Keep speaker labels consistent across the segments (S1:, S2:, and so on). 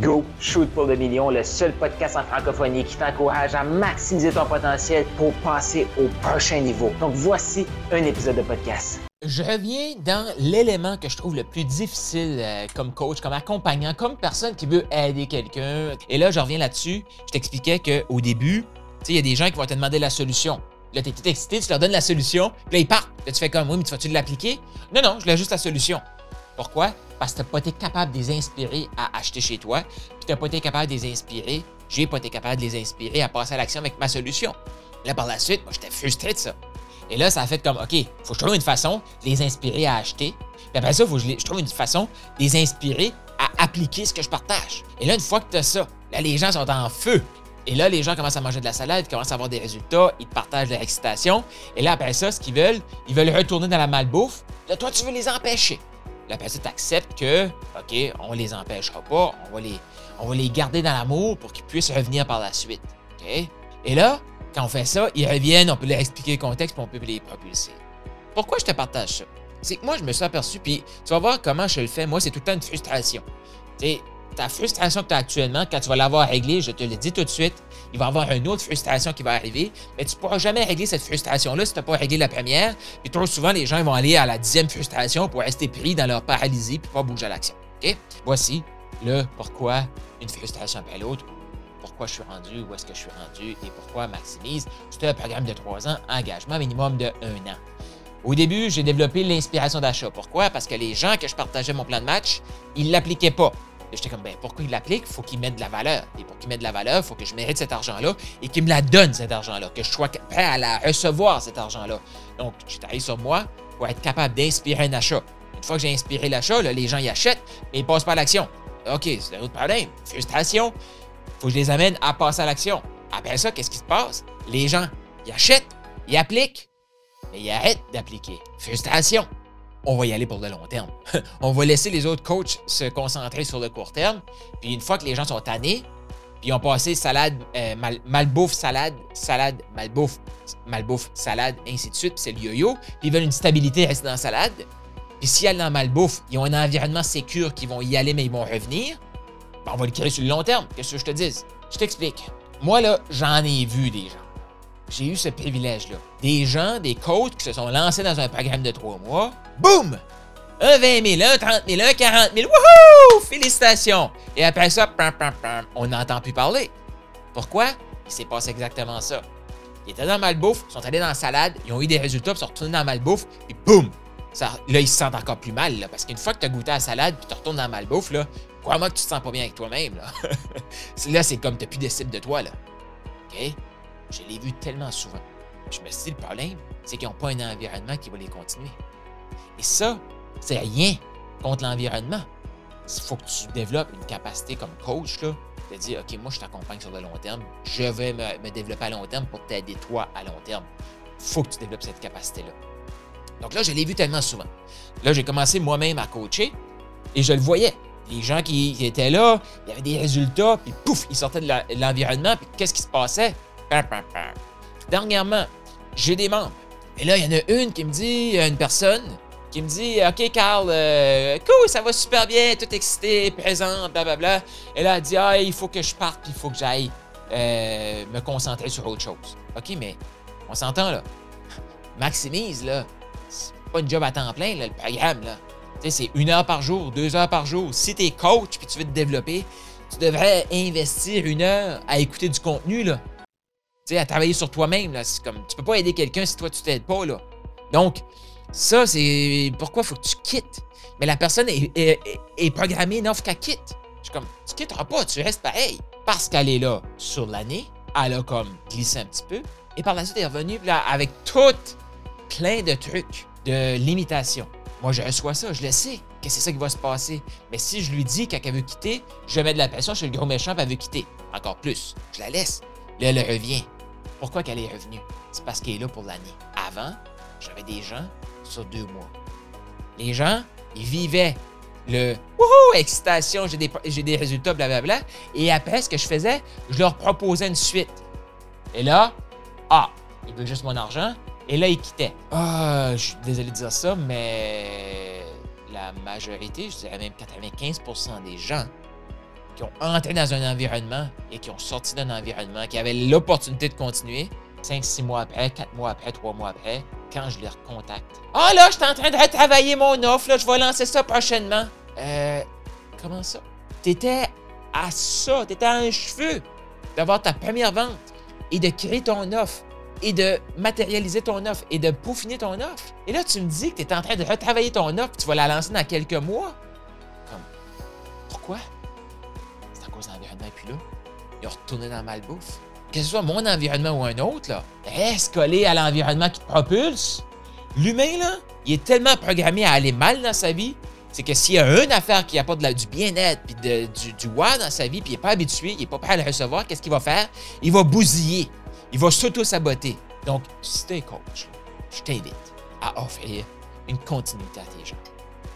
S1: Go Shoot pour le million, le seul podcast en francophonie qui t'encourage à maximiser ton potentiel pour passer au prochain niveau. Donc voici un épisode de podcast.
S2: Je reviens dans l'élément que je trouve le plus difficile euh, comme coach, comme accompagnant, comme personne qui veut aider quelqu'un. Et là, je reviens là-dessus. Je t'expliquais qu'au début, il y a des gens qui vont te demander la solution. Là, t'es tout excité, tu leur donnes la solution, puis là, ils partent. Là, tu fais comme, oui, mais tu vas-tu l'appliquer? Non, non, je l'ai juste la solution. Pourquoi? Parce que tu n'as pas été capable de les inspirer à acheter chez toi, puis tu n'as pas été capable de les inspirer, j'ai pas été capable de les inspirer à passer à l'action avec ma solution. Là, par la suite, moi, j'étais frustré de ça. Et là, ça a fait comme, OK, faut que je trouve une façon de les inspirer à acheter. Puis après ça, il faut que je, je, trouve une façon de les inspirer à appliquer ce que je partage. Et là, une fois que tu as ça, là, les gens sont en feu. Et là, les gens commencent à manger de la salade, ils commencent à avoir des résultats, ils partagent leur excitation. Et là, après ça, ce qu'ils veulent, ils veulent retourner dans la malbouffe. Là, toi, tu veux les empêcher. La personne accepte que, OK, on les empêchera pas, on va les, on va les garder dans l'amour pour qu'ils puissent revenir par la suite. OK? Et là, quand on fait ça, ils reviennent, on peut leur expliquer le contexte, puis on peut les propulser. Pourquoi je te partage ça? C'est que moi, je me suis aperçu, puis tu vas voir comment je le fais. Moi, c'est tout le temps une frustration. Tu sais, ta frustration que tu as actuellement, quand tu vas l'avoir réglée, je te le dis tout de suite, il va y avoir une autre frustration qui va arriver, mais tu ne pourras jamais régler cette frustration-là si tu n'as pas réglé la première. Puis trop souvent, les gens vont aller à la dixième frustration pour rester pris dans leur paralysie puis pas bouger à l'action. Voici le pourquoi une frustration après l'autre, pourquoi je suis rendu, où est-ce que je suis rendu et pourquoi Maximise. C'est un programme de trois ans, engagement minimum de un an. Au début, j'ai développé l'inspiration d'achat. Pourquoi? Parce que les gens que je partageais mon plan de match, ils ne l'appliquaient pas. J'étais comme, ben, pourquoi il l'applique? Faut qu'il mette de la valeur. Et pour qu'il mette de la valeur, faut que je mérite cet argent-là et qu'il me la donne, cet argent-là, que je sois prêt à la recevoir, cet argent-là. Donc, je travaillé sur moi pour être capable d'inspirer un achat. Une fois que j'ai inspiré l'achat, les gens y achètent, mais ils passent pas à l'action. OK, c'est un autre problème. Frustration. faut que je les amène à passer à l'action. Après ça, qu'est-ce qui se passe? Les gens, ils achètent, ils appliquent, mais ils arrêtent d'appliquer. Frustration on va y aller pour le long terme. on va laisser les autres coachs se concentrer sur le court terme. Puis une fois que les gens sont tannés, puis ils ont passé salade, euh, mal, malbouffe, salade, salade, malbouffe, malbouffe, salade, ainsi de suite, puis c'est le yo-yo. Puis ils veulent une stabilité, rester dans la salade. Puis s'ils allent dans malbouffe, ils ont un environnement sécur qui vont y aller, mais ils vont revenir. Ben, on va le créer sur le long terme. Qu'est-ce que je te dis? Je t'explique. Moi, là, j'en ai vu des gens j'ai eu ce privilège-là. Des gens, des coachs qui se sont lancés dans un programme de trois mois. Boum! Un 20 000, un 30 000, un 40 000. Wouhou! Félicitations! Et après ça, pam, pam, pam, on n'entend plus parler. Pourquoi? Il s'est passé exactement ça. Ils étaient dans Malbouffe, sont allés dans la salade, ils ont eu des résultats, puis sont retournés dans Malbouffe, et boum! Là, ils se sentent encore plus mal, parce qu'une fois que tu as goûté la salade, puis tu retournes dans Malbouffe, là, crois-moi que tu te sens pas bien avec toi-même. Là, là c'est comme tu plus d'estime de toi. Là. OK? Je l'ai vu tellement souvent. Je me suis dit, le problème, c'est qu'ils n'ont pas un environnement qui va les continuer. Et ça, c'est rien contre l'environnement. Il faut que tu développes une capacité comme coach là, de dire, OK, moi, je t'accompagne sur le long terme. Je vais me, développer à long terme pour t'aider toi à long terme. Il faut que tu développes cette capacité-là. Donc là, je l'ai vu tellement souvent. Là, j'ai commencé moi-même à coacher et je le voyais. Les gens qui, étaient là, il y avait des résultats, puis pouf, ils sortaient de l'environnement, puis qu'est-ce qui se passait? Dernièrement, j'ai des membres. Et là, il y en a une qui me dit, une personne, qui me dit OK, Carl, euh, cool, ça va super bien, tout excité, présent, blablabla. Et là, elle dit Ah, il faut que je parte, puis il faut que j'aille euh, me concentrer sur autre chose. OK, mais on s'entend, là. Maximise, là. C'est pas une job à temps plein, là, le programme, là. Tu sais, c'est une heure par jour, deux heures par jour. Si t'es coach puis tu veux te développer, tu devrais investir une heure à écouter du contenu, là à travailler sur toi-même. Là. C'est comme, tu peux pas aider quelqu'un si toi, tu t'aides pas. Là. Donc, ça, c'est pourquoi il faut que tu quittes. Mais la personne est, programmée, non, qu'elle quitte. Je suis comme, tu quitteras pas, tu restes pareil. Parce qu'elle est là sur l'année, elle a comme glissé un petit peu. Et par la suite, elle est revenue là, avec tout plein de trucs, de limitations. Moi, je reçois ça, je le sais que c'est ça qui va se passer. Mais si je lui dis qu'elle veut quitter, je mets de la pression, suis le gros méchant, elle veut quitter. Encore plus. Je la laisse. Là, elle revient. Pourquoi qu'elle est revenue? C'est parce qu'elle est là pour l'année. Avant, j'avais des gens sur deux mois. Les gens, ils vivaient le wouhou, excitation, j'ai des, j'ai des résultats, blablabla. Et après, ce que je faisais, je leur proposais une suite. Et là, ah, ils veulent juste mon argent. Et là, ils quittaient. Ah, je suis désolé de dire ça, mais la majorité, je dirais même 95% des gens qui ont entré dans un environnement et qui ont sorti d'un environnement, qui avaient l'opportunité de continuer, 5, 6 mois après, 4 mois après, 3 mois après, quand je les recontacte. Ah oh là, je suis en train de retravailler mon offre, là, je vais lancer ça prochainement. Euh, comment ça? T'étais à ça, t'étais à un cheveu d'avoir ta première vente et de créer ton offre et de matérialiser ton offre et de peaufiner ton offre. Et là, tu me dis que tu en train de retravailler ton offre, tu vas la lancer dans quelques mois. Comme, pourquoi? De puis là, il a retourné dans le malbouffe. Que ce soit mon environnement ou un autre, là, reste collé à l'environnement qui te propulse. L'humain, là, il est tellement programmé à aller mal dans sa vie, c'est que s'il y a une affaire qui apporte du bien-être puis du, du wow dans sa vie, puis il n'est pas habitué, il n'est pas prêt à le recevoir, qu'est-ce qu'il va faire? Il va bousiller. Il va s'auto-saboter. Donc, si tu es coach, je t'invite à offrir une continuité à tes gens.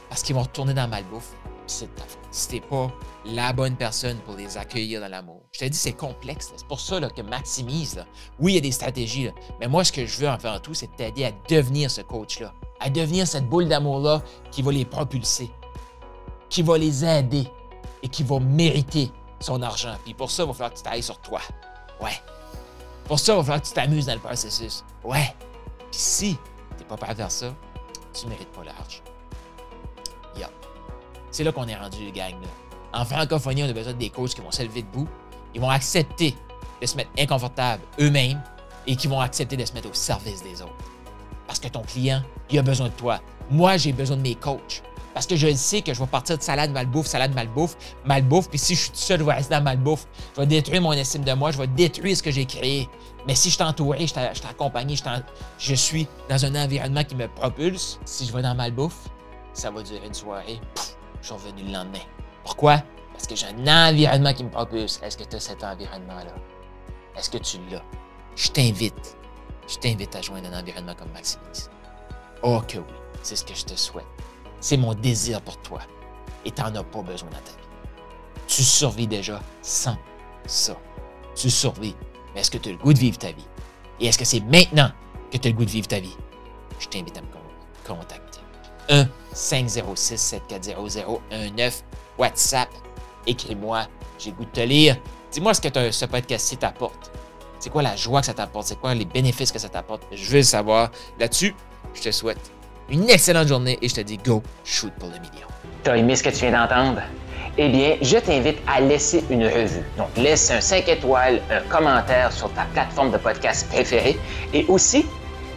S2: Parce qu'ils vont retourner dans le malbouffe, c'est. Si pas la bonne personne pour les accueillir dans l'amour. Je t'ai dit, c'est complexe. C'est pour ça que maximise. Oui, il y a des stratégies, mais moi, ce que je veux en faire tout, c'est t'aider à devenir ce coach-là, à devenir cette boule d'amour-là qui va les propulser, qui va les aider et qui va mériter son argent. Puis pour ça, il va falloir que tu t'ailles sur toi. Ouais, pour ça, il va falloir que tu t'amuses dans le processus. Ouais. Puis si t'es pas prêt à faire ça, tu mérites pas l'argent. Yeah. C'est là qu'on est rendu, les gang. En francophonie, on a besoin des coachs qui vont s'élever debout. Ils vont accepter de se mettre inconfortables eux-mêmes et qui vont accepter de se mettre au service des autres. Parce que ton client, il a besoin de toi. Moi, j'ai besoin de mes coachs. Parce que je sais que je vais partir de salade malbouffe, salade malbouffe, malbouffe, puis si je suis tout seul, je vais rester dans malbouffe. Je vais détruire mon estime de moi, je vais détruire ce que j'ai créé. Mais si je t'entourais, je t'accompagne, je, je suis dans un environnement qui me propulse, si je vais dans malbouffe, ça va durer une soirée, je suis revenu le lendemain. Pourquoi? Parce que j'ai un environnement qui me propulse. Est-ce que tu as cet environnement-là? Est-ce que tu l'as? Je t'invite. Je t'invite à joindre un environnement comme Maximise. Oh que oui, c'est ce que je te souhaite. C'est mon désir pour toi. Et tu n'en as pas besoin dans ta vie. Tu survis déjà sans ça. Tu survis. Mais est-ce que tu as le goût de vivre ta vie? Et est-ce que c'est maintenant que tu as le goût de vivre ta vie? Je t'invite à me contacter. 1 506 740019 WhatsApp. Écris-moi. J'ai goût de te lire. Dis-moi ce que ce podcast-ci t'apporte. C'est quoi la joie que ça t'apporte? C'est quoi les bénéfices que ça t'apporte? Je veux le savoir. Là-dessus, je te souhaite une excellente journée et je te dis go shoot pour le million.
S1: T'as aimé ce que tu viens d'entendre? Eh bien, je t'invite à laisser une revue. Donc, laisse un 5 étoiles, un commentaire sur ta plateforme de podcast préférée et aussi,